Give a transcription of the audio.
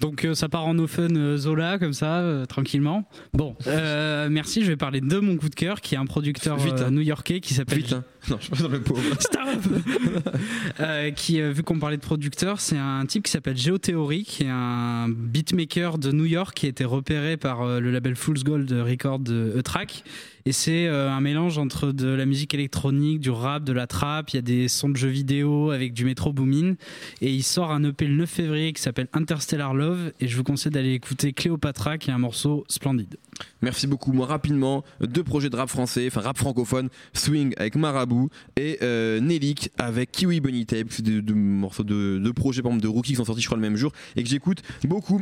Donc euh, ça part en open euh, Zola comme ça, euh, tranquillement. Bon, merci. Je vais parler de mon coup de cœur, qui est un producteur hein. new-yorkais qui s'appelle Vite, hein. Non, je suis pas dans le pauvre. Stop Euh, qui, euh, vu qu'on parlait de producteur, c'est un type qui s'appelle Geotheory, qui est un beatmaker de New York qui a été repéré par euh, le label Fool's Gold Record de E-Track. Et c'est un mélange entre de la musique électronique, du rap, de la trap. Il y a des sons de jeux vidéo avec du métro booming. Et il sort un EP le 9 février qui s'appelle Interstellar Love. Et je vous conseille d'aller écouter Cléopatra, qui est un morceau splendide. Merci beaucoup. Moi, rapidement, deux projets de rap français, enfin rap francophone, Swing avec Marabout et euh, Nelik avec Kiwi Bunny Tape. C'est deux, morceaux de, projets, de Rookie qui sont sortis, je crois, le même jour et que j'écoute beaucoup.